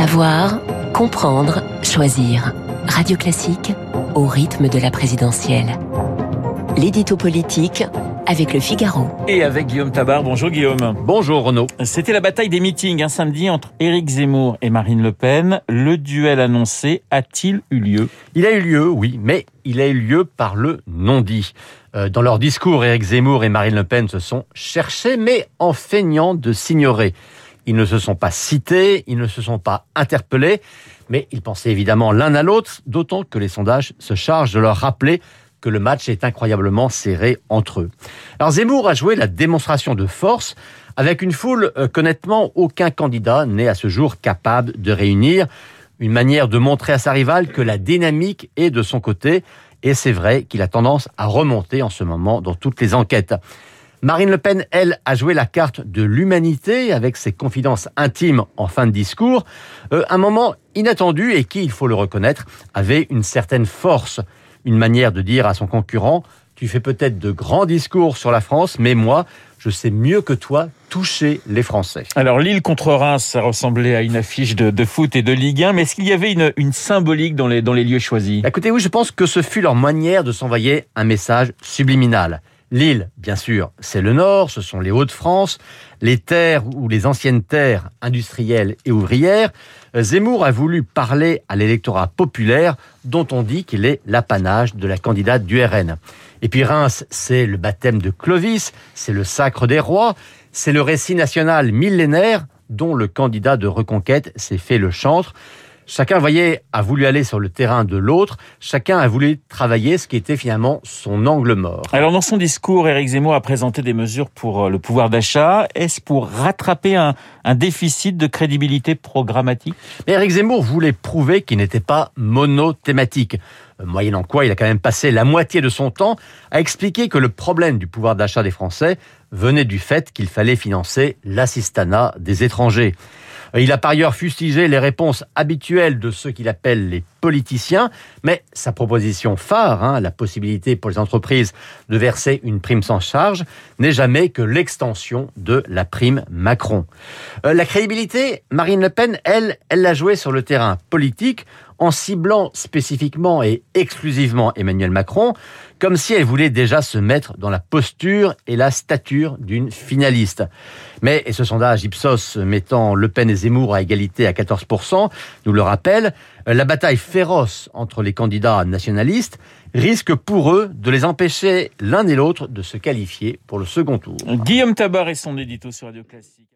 Savoir, comprendre, choisir. Radio Classique au rythme de la présidentielle. L'édito politique avec le Figaro. Et avec Guillaume Tabar. Bonjour Guillaume. Bonjour Renaud. C'était la bataille des meetings un samedi entre Éric Zemmour et Marine Le Pen. Le duel annoncé a-t-il eu lieu? Il a eu lieu, oui, mais il a eu lieu par le non-dit. Euh, dans leur discours, Éric Zemmour et Marine Le Pen se sont cherchés, mais en feignant de s'ignorer. Ils ne se sont pas cités, ils ne se sont pas interpellés, mais ils pensaient évidemment l'un à l'autre, d'autant que les sondages se chargent de leur rappeler que le match est incroyablement serré entre eux. Alors Zemmour a joué la démonstration de force avec une foule euh, qu'honnêtement aucun candidat n'est à ce jour capable de réunir. Une manière de montrer à sa rivale que la dynamique est de son côté. Et c'est vrai qu'il a tendance à remonter en ce moment dans toutes les enquêtes. Marine Le Pen, elle, a joué la carte de l'humanité avec ses confidences intimes en fin de discours. Euh, un moment inattendu et qui, il faut le reconnaître, avait une certaine force une manière de dire à son concurrent tu fais peut-être de grands discours sur la France, mais moi, je sais mieux que toi toucher les Français. Alors Lille contre Reims, ça ressemblait à une affiche de, foot et de Ligue 1, mais est-ce qu'il y avait une, symbolique dans les, dans les lieux choisis? Écoutez, oui, je pense que ce fut leur manière de s'envoyer un message subliminal. Lille, bien sûr, c'est le nord, ce sont les Hauts-de-France, les terres ou les anciennes terres industrielles et ouvrières. Zemmour a voulu parler à l'électorat populaire dont on dit qu'il est l'apanage de la candidate du RN. Et puis Reims, c'est le baptême de Clovis, c'est le sacre des rois, c'est le récit national millénaire dont le candidat de reconquête s'est fait le chantre. Chacun, voyez, a voulu aller sur le terrain de l'autre. Chacun a voulu travailler ce qui était finalement son angle mort. Alors, dans son discours, Éric Zemmour a présenté des mesures pour euh, le pouvoir d'achat. Est-ce pour rattraper un, déficit de crédibilité programmatique? Mais Éric Zemmour voulait prouver qu'il n'était pas monothématique. Euh, moyennant quoi, il a quand même passé la moitié de son temps à expliquer que le problème du pouvoir d'achat des Français venait du fait qu'il fallait financer l'assistanat des étrangers. Il a par ailleurs fustigé les réponses habituelles de ceux qu'il appelle les politiciens, mais sa proposition phare, hein, la possibilité pour les entreprises de verser une prime sans charge, n'est jamais que l'extension de la prime Macron. Euh, la crédibilité, Marine Le Pen, elle, elle l'a jouée sur le terrain politique en ciblant spécifiquement et exclusivement Emmanuel Macron, comme si elle voulait déjà se mettre dans la posture et la stature d'une finaliste. Mais, et ce sondage Ipsos mettant Le Pen et Zemmour à égalité à 14%, nous le rappelle, la bataille féroce entre les candidats nationalistes risque pour eux de les empêcher l'un et l'autre de se qualifier pour le second tour. Guillaume Tabar et son édito sur Radio Classique.